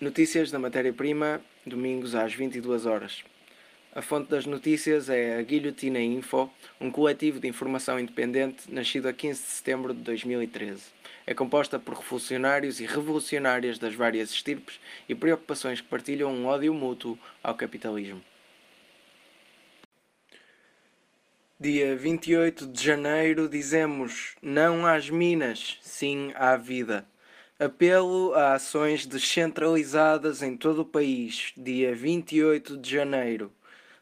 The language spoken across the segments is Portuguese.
Notícias da matéria-prima, domingos às 22 horas. A fonte das notícias é a Guilhotina Info, um coletivo de informação independente nascido a 15 de setembro de 2013. É composta por revolucionários e revolucionárias das várias estirpes e preocupações que partilham um ódio mútuo ao capitalismo. Dia 28 de janeiro dizemos não às minas, sim à vida. Apelo a ações descentralizadas em todo o país, dia 28 de janeiro.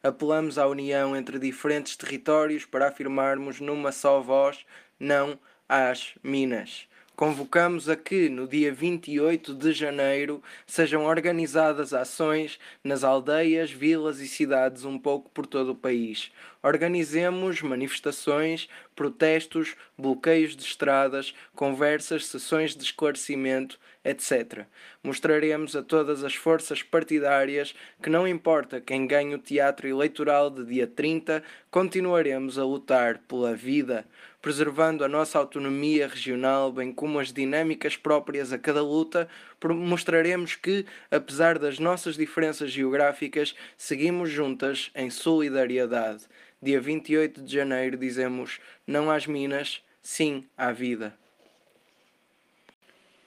Apelamos à união entre diferentes territórios para afirmarmos numa só voz não às minas. Convocamos a que, no dia 28 de janeiro, sejam organizadas ações nas aldeias, vilas e cidades um pouco por todo o país. Organizemos manifestações, protestos, bloqueios de estradas, conversas, sessões de esclarecimento, etc. Mostraremos a todas as forças partidárias que não importa quem ganhe o teatro eleitoral de dia 30, continuaremos a lutar pela vida, preservando a nossa autonomia regional, bem como as dinâmicas próprias a cada luta, mostraremos que, apesar das nossas diferenças geográficas, seguimos juntas em solidariedade. Dia 28 de janeiro dizemos não às minas, sim à vida.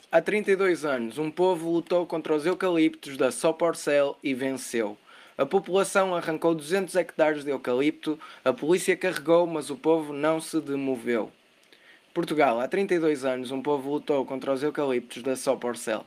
Há 32 anos, um povo lutou contra os eucaliptos da Soporcel e venceu. A população arrancou 200 hectares de eucalipto, a polícia carregou, mas o povo não se demoveu. Portugal, há 32 anos, um povo lutou contra os eucaliptos da Soporcel.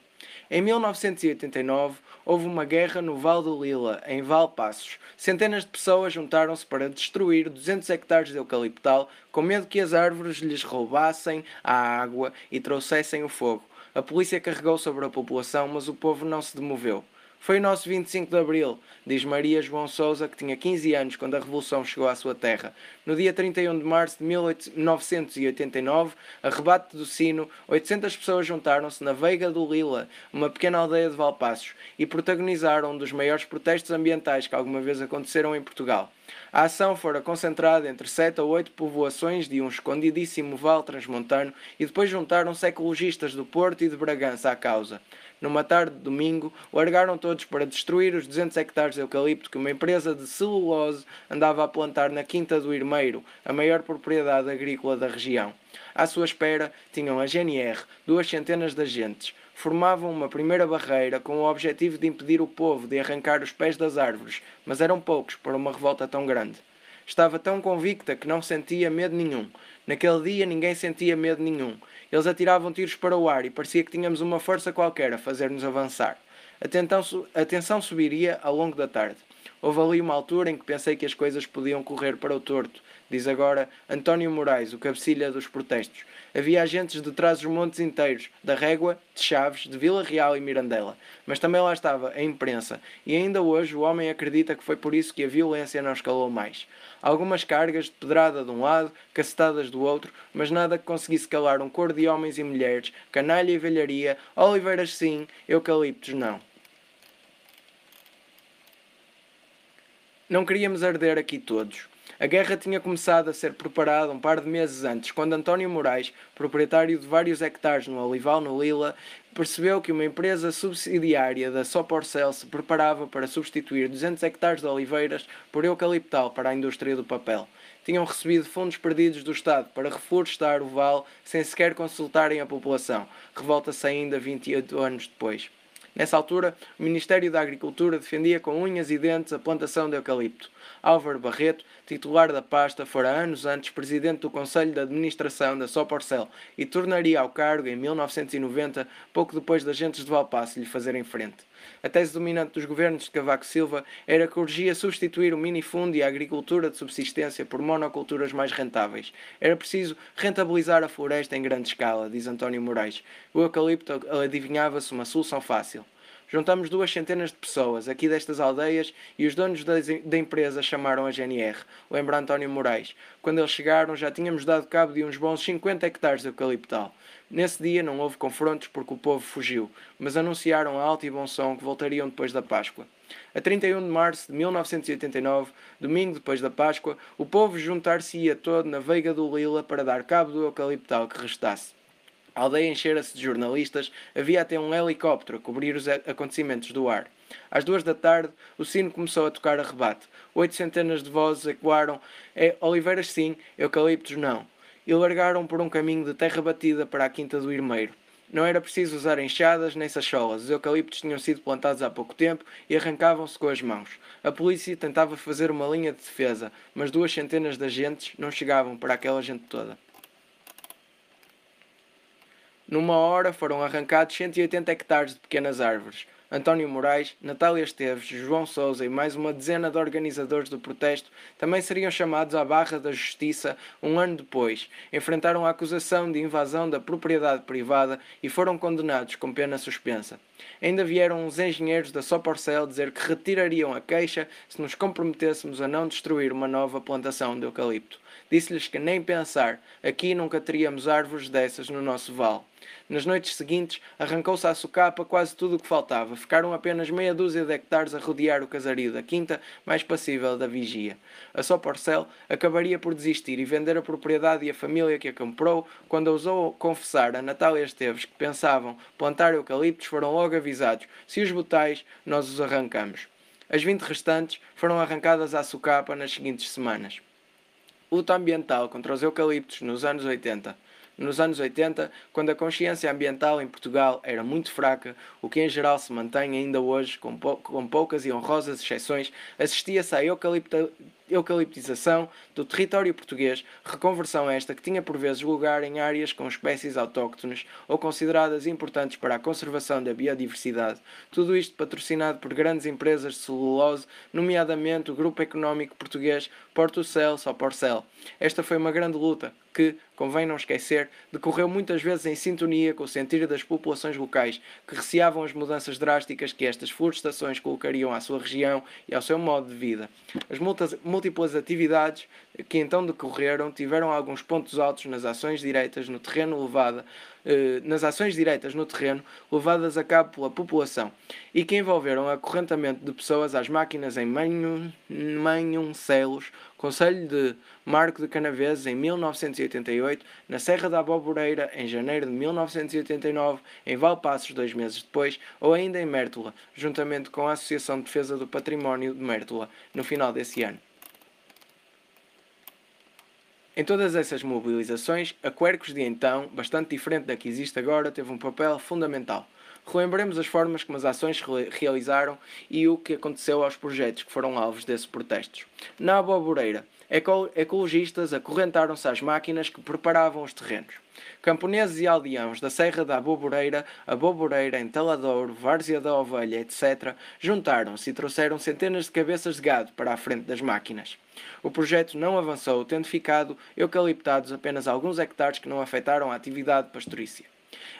Em 1989, houve uma guerra no Val do Lila, em Valpassos. Centenas de pessoas juntaram-se para destruir 200 hectares de eucaliptal, com medo que as árvores lhes roubassem a água e trouxessem o fogo. A polícia carregou sobre a população, mas o povo não se demoveu. Foi o nosso 25 de Abril, diz Maria João Souza, que tinha 15 anos quando a Revolução chegou à sua terra. No dia 31 de março de 1989, a rebate do sino, 800 pessoas juntaram-se na Veiga do Lila, uma pequena aldeia de Valpassos, e protagonizaram um dos maiores protestos ambientais que alguma vez aconteceram em Portugal. A ação fora concentrada entre sete ou oito povoações de um escondidíssimo vale transmontano e depois juntaram-se ecologistas do Porto e de Bragança à causa numa tarde de domingo, largaram todos para destruir os 200 hectares de eucalipto que uma empresa de celulose andava a plantar na Quinta do Irmeiro, a maior propriedade agrícola da região. À sua espera tinham a GNR, duas centenas de agentes. Formavam uma primeira barreira com o objetivo de impedir o povo de arrancar os pés das árvores, mas eram poucos para uma revolta tão grande. Estava tão convicta que não sentia medo nenhum. Naquele dia ninguém sentia medo nenhum. Eles atiravam tiros para o ar e parecia que tínhamos uma força qualquer a fazer-nos avançar. A tensão, subiria ao longo da tarde. Houve ali uma altura em que pensei que as coisas podiam correr para o torto, diz agora António Moraes, o cabecilha dos protestos. Havia agentes de trás dos montes inteiros, da Régua, de Chaves, de Vila Real e Mirandela. Mas também lá estava a imprensa, e ainda hoje o homem acredita que foi por isso que a violência não escalou mais. Algumas cargas de pedrada de um lado, cacetadas do outro, mas nada que conseguisse calar um coro de homens e mulheres, canalha e velharia, oliveiras sim, eucaliptos não. Não queríamos arder aqui todos. A guerra tinha começado a ser preparada um par de meses antes, quando António Moraes, proprietário de vários hectares no Olival no Lila, percebeu que uma empresa subsidiária da Soporcel se preparava para substituir 200 hectares de oliveiras por eucaliptal para a indústria do papel. Tinham recebido fundos perdidos do Estado para reflorestar o vale sem sequer consultarem a população. Revolta-se ainda 28 anos depois. Nessa altura, o Ministério da Agricultura defendia com unhas e dentes a plantação de eucalipto. Álvaro Barreto, titular da pasta, fora anos antes presidente do Conselho de Administração da Soporcel e tornaria ao cargo em 1990, pouco depois das gentes de Valpasso lhe fazerem frente. A tese dominante dos governos de Cavaco Silva era que urgia substituir o minifundo e a agricultura de subsistência por monoculturas mais rentáveis. Era preciso rentabilizar a floresta em grande escala, diz António Moraes. O eucalipto adivinhava-se uma solução fácil. Juntamos duas centenas de pessoas aqui destas aldeias e os donos da empresa chamaram a GNR, lembra António Moraes. Quando eles chegaram já tínhamos dado cabo de uns bons 50 hectares de eucaliptal. Nesse dia não houve confrontos porque o povo fugiu, mas anunciaram a alto e bom som que voltariam depois da Páscoa. A 31 de março de 1989, domingo depois da Páscoa, o povo juntar-se-ia todo na Veiga do Lila para dar cabo do eucaliptal que restasse. A aldeia enchera-se de jornalistas, havia até um helicóptero a cobrir os acontecimentos do ar. Às duas da tarde, o sino começou a tocar a rebate. Oito centenas de vozes ecoaram: é, Oliveiras sim, eucaliptos não. E largaram por um caminho de terra batida para a quinta do Irmeiro. Não era preciso usar enxadas nem sacholas. Os eucaliptos tinham sido plantados há pouco tempo e arrancavam-se com as mãos. A polícia tentava fazer uma linha de defesa, mas duas centenas de agentes não chegavam para aquela gente toda. Numa hora foram arrancados 180 hectares de pequenas árvores. António Moraes, Natália Esteves, João Souza e mais uma dezena de organizadores do protesto também seriam chamados à barra da justiça um ano depois. Enfrentaram a acusação de invasão da propriedade privada e foram condenados com pena suspensa. Ainda vieram uns engenheiros da Soporcel dizer que retirariam a queixa se nos comprometêssemos a não destruir uma nova plantação de eucalipto. Disse-lhes que nem pensar, aqui nunca teríamos árvores dessas no nosso vale. Nas noites seguintes, arrancou-se à socapa quase tudo o que faltava. Ficaram apenas meia dúzia de hectares a rodear o casario da quinta, mais passível da vigia. A Soporcel acabaria por desistir e vender a propriedade e a família que a comprou, quando ousou confessar a Natália Esteves que pensavam plantar eucaliptos, foram logo avisados: se os botais, nós os arrancamos. As 20 restantes foram arrancadas à socapa nas seguintes semanas. Luta ambiental contra os eucaliptos nos anos 80 nos anos 80, quando a consciência ambiental em Portugal era muito fraca, o que em geral se mantém ainda hoje, com, pou com poucas e honrosas exceções, assistia-se à eucalipta eucaliptização do território português, reconversão esta que tinha por vezes lugar em áreas com espécies autóctones ou consideradas importantes para a conservação da biodiversidade. Tudo isto patrocinado por grandes empresas de celulose, nomeadamente o Grupo Económico Português Portucel Soporcel. Esta foi uma grande luta que, convém não esquecer, decorreu muitas vezes em sintonia com o sentir das populações locais, que receavam as mudanças drásticas que estas florestações colocariam à sua região e ao seu modo de vida. As multas, múltiplas atividades que então decorreram tiveram alguns pontos altos nas ações direitas no terreno levada, eh, nas ações direitas no terreno levadas a cabo pela população e que envolveram acorrentamento de pessoas às máquinas em Manhuncelos, Conselho de Marco de Canaveses em 1988, na Serra da Aboboreira em janeiro de 1989, em Valpassos dois meses depois, ou ainda em Mértola, juntamente com a Associação de Defesa do Património de Mértola, no final desse ano. Em todas essas mobilizações, a Quercus de então, bastante diferente da que existe agora, teve um papel fundamental. Relembremos as formas como as ações realizaram e o que aconteceu aos projetos que foram alvos desses protestos. Na Aboboreira, ecologistas acorrentaram-se às máquinas que preparavam os terrenos. Camponeses e aldeãos da Serra da Aboboreira, Aboboreira, Entaladouro, Várzea da Ovelha, etc., juntaram-se e trouxeram centenas de cabeças de gado para a frente das máquinas. O projeto não avançou, tendo ficado eucaliptados apenas alguns hectares que não afetaram a atividade pastorícia.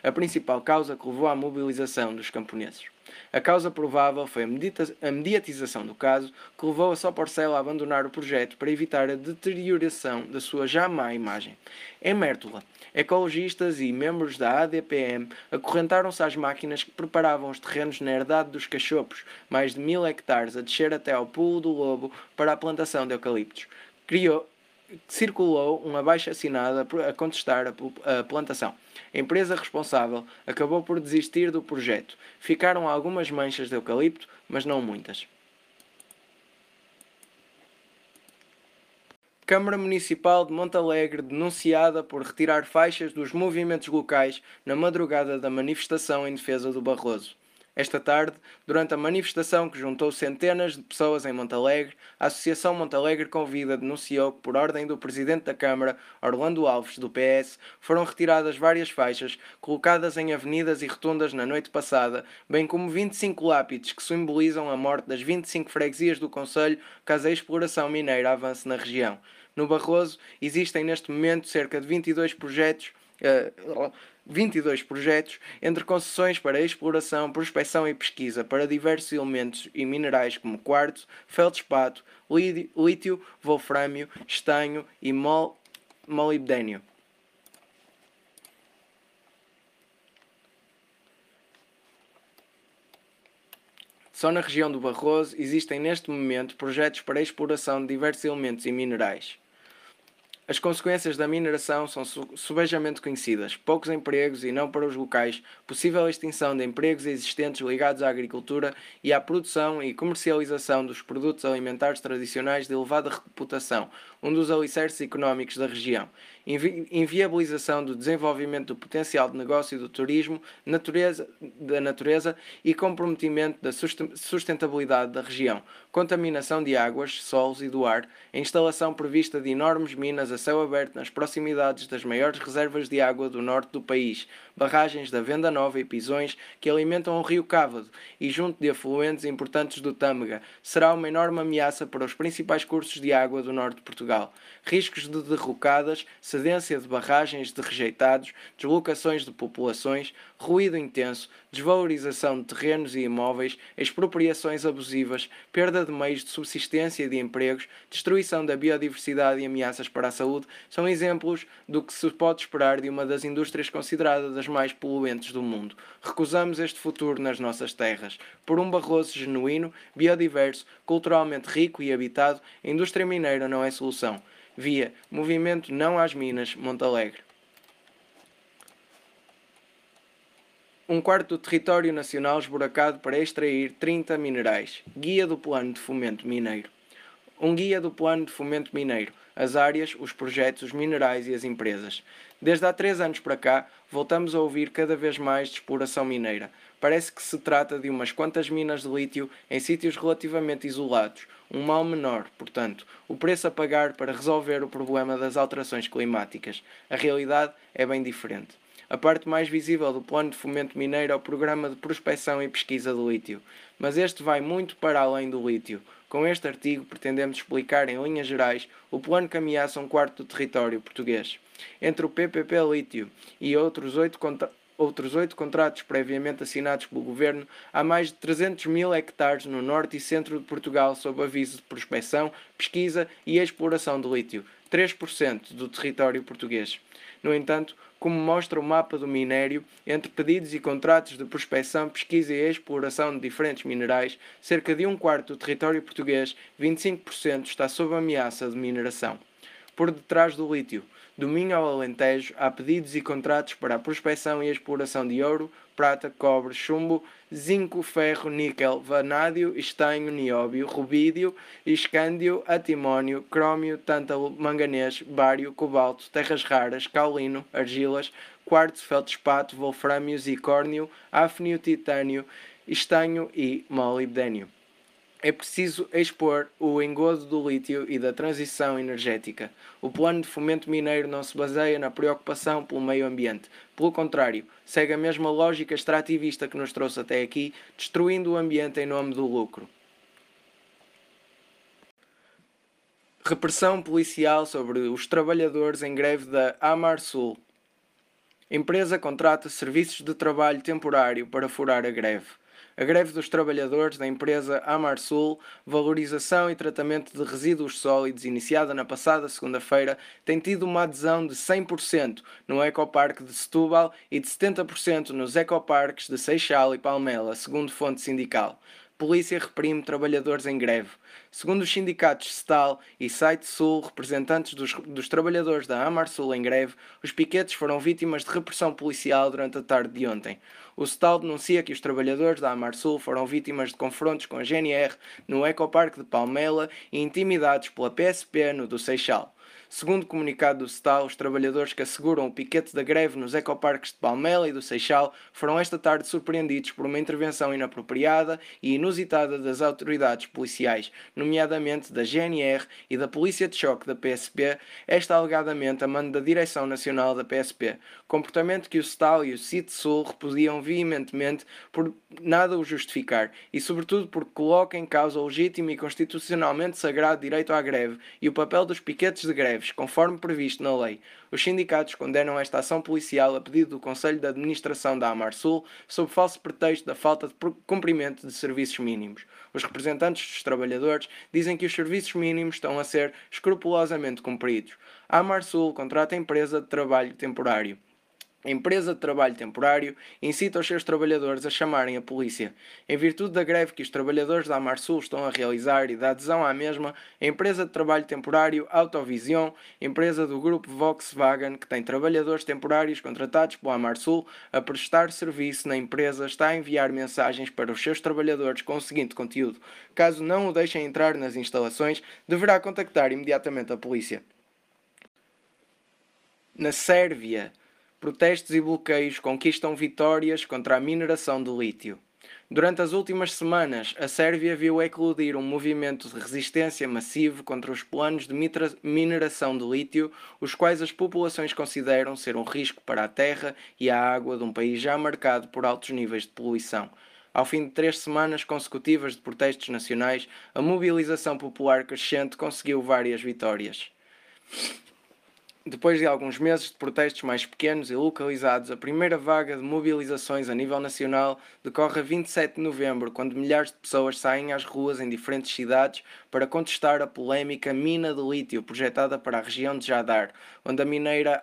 A principal causa que levou à mobilização dos camponeses. A causa provável foi a mediatização do caso, que levou a Soporcel a abandonar o projeto para evitar a deterioração da sua já má imagem. Em Mértola, ecologistas e membros da ADPM acorrentaram-se às máquinas que preparavam os terrenos na herdade dos cachopos, mais de mil hectares a descer até ao pulo do lobo para a plantação de eucaliptos. Criou, circulou uma baixa assinada a contestar a plantação. A empresa responsável acabou por desistir do projeto. Ficaram algumas manchas de eucalipto, mas não muitas. Câmara Municipal de Montalegre denunciada por retirar faixas dos movimentos locais na madrugada da manifestação em defesa do Barroso. Esta tarde, durante a manifestação que juntou centenas de pessoas em Montalegre, a Associação Montalegre Convida denunciou que, por ordem do Presidente da Câmara, Orlando Alves, do PS, foram retiradas várias faixas colocadas em avenidas e rotundas na noite passada, bem como 25 lápides que simbolizam a morte das 25 freguesias do Conselho caso a exploração mineira avance na região. No Barroso, existem neste momento cerca de 22 projetos. Uh, 22 projetos entre concessões para exploração, prospecção e pesquisa para diversos elementos e minerais como quartzo, feldspato, lítio, wolframio, estanho e mol molibdênio. Só na região do Barroso existem neste momento projetos para exploração de diversos elementos e minerais. As consequências da mineração são subejamente conhecidas: poucos empregos e não para os locais, possível extinção de empregos existentes ligados à agricultura e à produção e comercialização dos produtos alimentares tradicionais de elevada reputação, um dos alicerces económicos da região, invi inviabilização do desenvolvimento do potencial de negócio do turismo, natureza, da natureza e comprometimento da sustentabilidade da região, contaminação de águas, solos e do ar, a instalação prevista de enormes minas a céu aberto nas proximidades das maiores reservas de água do norte do país, barragens da Venda Nova e Pisões que alimentam o rio Cávado e junto de afluentes importantes do Tâmega, será uma enorme ameaça para os principais cursos de água do norte de Portugal. Riscos de derrocadas, cedência de barragens de rejeitados, deslocações de populações, ruído intenso, desvalorização de terrenos e imóveis, expropriações abusivas, perda de meios de subsistência e de empregos, destruição da biodiversidade e ameaças para a saúde são exemplos do que se pode esperar de uma das indústrias consideradas das mais poluentes do mundo. Recusamos este futuro nas nossas terras. Por um Barroso genuíno, biodiverso, culturalmente rico e habitado, a indústria mineira não é solução via Movimento Não às Minas, Montalegre. Um quarto do território nacional esburacado para extrair 30 minerais. Guia do Plano de Fomento Mineiro. Um guia do Plano de Fomento Mineiro. As áreas, os projetos, os minerais e as empresas. Desde há três anos para cá, voltamos a ouvir cada vez mais de exploração mineira. Parece que se trata de umas quantas minas de lítio em sítios relativamente isolados, um mal menor, portanto, o preço a pagar para resolver o problema das alterações climáticas. A realidade é bem diferente. A parte mais visível do plano de fomento mineiro é o programa de prospecção e pesquisa de lítio, mas este vai muito para além do lítio. Com este artigo pretendemos explicar em linhas gerais o plano que ameaça um quarto do território português. Entre o PPP Lítio e outros oito outros oito contratos previamente assinados pelo Governo, há mais de 300 mil hectares no norte e centro de Portugal sob aviso de prospecção, pesquisa e exploração de lítio, 3% do território português. No entanto, como mostra o mapa do minério, entre pedidos e contratos de prospecção, pesquisa e exploração de diferentes minerais, cerca de um quarto do território português, 25%, está sob ameaça de mineração. Por detrás do lítio, do Minho ao Alentejo, há pedidos e contratos para a prospecção e exploração de ouro, prata, cobre, chumbo, zinco, ferro, níquel, vanádio, estanho, nióbio, rubídio, escândio, atimónio, crômio, tântalo, manganês, bário, cobalto, terras raras, caulino, argilas, quartzo, feldspato, wolframio, zicórnio, afnio, titânio, estanho e molibdênio é preciso expor o engodo do lítio e da transição energética. O plano de fomento mineiro não se baseia na preocupação pelo meio ambiente. Pelo contrário, segue a mesma lógica extrativista que nos trouxe até aqui, destruindo o ambiente em nome do lucro. Repressão policial sobre os trabalhadores em greve da Amar Sul. Empresa contrata serviços de trabalho temporário para furar a greve. A greve dos trabalhadores da empresa Amarsul, valorização e tratamento de resíduos sólidos, iniciada na passada segunda-feira, tem tido uma adesão de 100% no Ecoparque de Setúbal e de 70% nos ecoparques de Seixal e Palmela, segundo fonte sindical. Polícia reprime trabalhadores em greve. Segundo os sindicatos Stal e Site Sul, representantes dos, dos trabalhadores da Amar Sul em greve, os piquetes foram vítimas de repressão policial durante a tarde de ontem. O Stal denuncia que os trabalhadores da Amar Sul foram vítimas de confrontos com a GNR no Ecoparque de Palmela e intimidados pela PSP no do Seixal. Segundo o comunicado do SETAL, os trabalhadores que asseguram o piquete da greve nos ecoparques de Palmela e do Seixal foram esta tarde surpreendidos por uma intervenção inapropriada e inusitada das autoridades policiais, nomeadamente da GNR e da Polícia de Choque da PSP, esta alegadamente a mando da Direção Nacional da PSP, comportamento que o SETAL e o CIT Sul repudiam veementemente por nada o justificar e, sobretudo, porque coloca em causa o legítimo e constitucionalmente sagrado direito à greve e o papel dos piquetes de greve greves, conforme previsto na lei. Os sindicatos condenam esta ação policial a pedido do Conselho de Administração da Amarsul, sob falso pretexto da falta de cumprimento de serviços mínimos. Os representantes dos trabalhadores dizem que os serviços mínimos estão a ser escrupulosamente cumpridos. A Amarsul contrata a empresa de trabalho temporário. A empresa de trabalho temporário incita os seus trabalhadores a chamarem a polícia. Em virtude da greve que os trabalhadores da Amarsul estão a realizar e da adesão à mesma, a empresa de trabalho temporário Autovision, empresa do grupo Volkswagen, que tem trabalhadores temporários contratados pela Amarsul a prestar serviço na empresa, está a enviar mensagens para os seus trabalhadores com o seguinte conteúdo: caso não o deixem entrar nas instalações, deverá contactar imediatamente a polícia. Na Sérvia, protestos e bloqueios conquistam vitórias contra a mineração de lítio. Durante as últimas semanas, a Sérvia viu eclodir um movimento de resistência massivo contra os planos de mineração de lítio, os quais as populações consideram ser um risco para a terra e a água de um país já marcado por altos níveis de poluição. Ao fim de três semanas consecutivas de protestos nacionais, a mobilização popular crescente conseguiu várias vitórias. Depois de alguns meses de protestos mais pequenos e localizados, a primeira vaga de mobilizações a nível nacional decorre a 27 de novembro, quando milhares de pessoas saem às ruas em diferentes cidades para contestar a polémica mina de lítio projetada para a região de Jadar, onde a mineira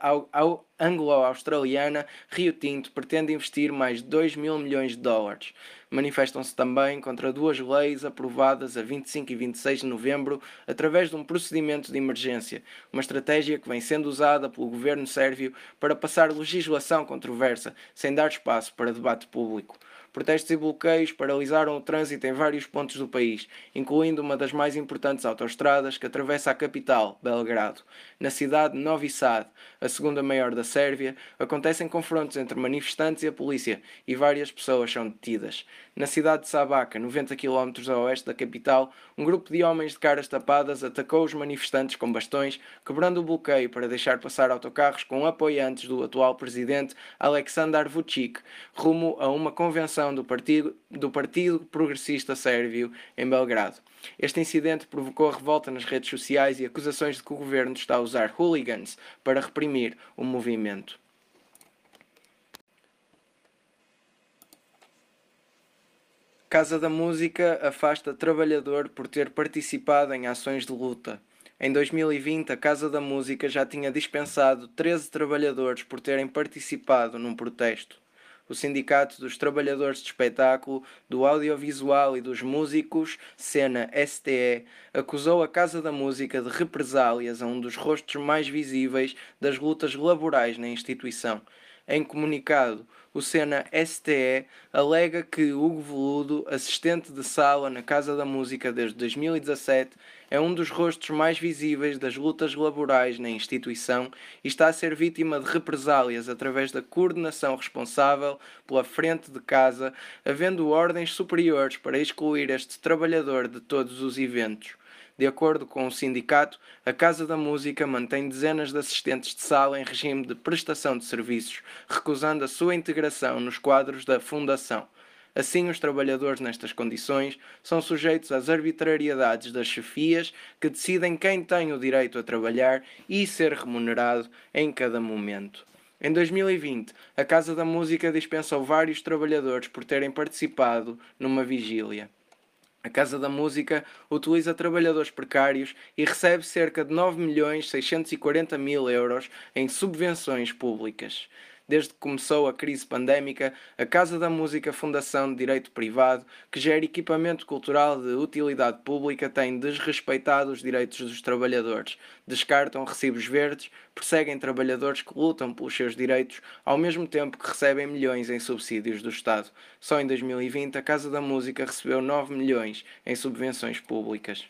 anglo-australiana Rio Tinto pretende investir mais de 2 mil milhões de dólares manifestam-se também contra duas leis aprovadas a 25 e 26 de novembro através de um procedimento de emergência, uma estratégia que vem sendo usada pelo governo sérvio para passar legislação controversa, sem dar espaço para debate público. Protestos e bloqueios paralisaram o trânsito em vários pontos do país, incluindo uma das mais importantes autoestradas que atravessa a capital, Belgrado. Na cidade de Novi Sad, a segunda maior da Sérvia, acontecem confrontos entre manifestantes e a polícia e várias pessoas são detidas. Na cidade de Sabaca, 90 km a oeste da capital, um grupo de homens de caras tapadas atacou os manifestantes com bastões, quebrando o bloqueio para deixar passar autocarros com apoiantes do atual presidente Aleksandar Vučić, rumo a uma convenção do Partido, do Partido Progressista Sérvio em Belgrado. Este incidente provocou revolta nas redes sociais e acusações de que o governo está a usar hooligans para reprimir o movimento. Casa da Música afasta trabalhador por ter participado em ações de luta. Em 2020, a Casa da Música já tinha dispensado 13 trabalhadores por terem participado num protesto o Sindicato dos Trabalhadores de Espetáculo, do Audiovisual e dos Músicos, Cena STE, acusou a Casa da Música de represálias a um dos rostos mais visíveis das lutas laborais na instituição. Em comunicado, o Sena STE alega que Hugo Veludo, assistente de sala na Casa da Música desde 2017, é um dos rostos mais visíveis das lutas laborais na instituição e está a ser vítima de represálias através da coordenação responsável pela frente de casa, havendo ordens superiores para excluir este trabalhador de todos os eventos. De acordo com o sindicato, a Casa da Música mantém dezenas de assistentes de sala em regime de prestação de serviços, recusando a sua integração nos quadros da Fundação. Assim, os trabalhadores nestas condições são sujeitos às arbitrariedades das chefias que decidem quem tem o direito a trabalhar e ser remunerado em cada momento. Em 2020, a Casa da Música dispensou vários trabalhadores por terem participado numa vigília. A Casa da Música utiliza trabalhadores precários e recebe cerca de 9 milhões 640 mil euros em subvenções públicas. Desde que começou a crise pandémica, a Casa da Música Fundação de Direito Privado, que gera equipamento cultural de utilidade pública, tem desrespeitado os direitos dos trabalhadores, descartam recibos verdes, perseguem trabalhadores que lutam pelos seus direitos, ao mesmo tempo que recebem milhões em subsídios do Estado. Só em 2020, a Casa da Música recebeu 9 milhões em subvenções públicas.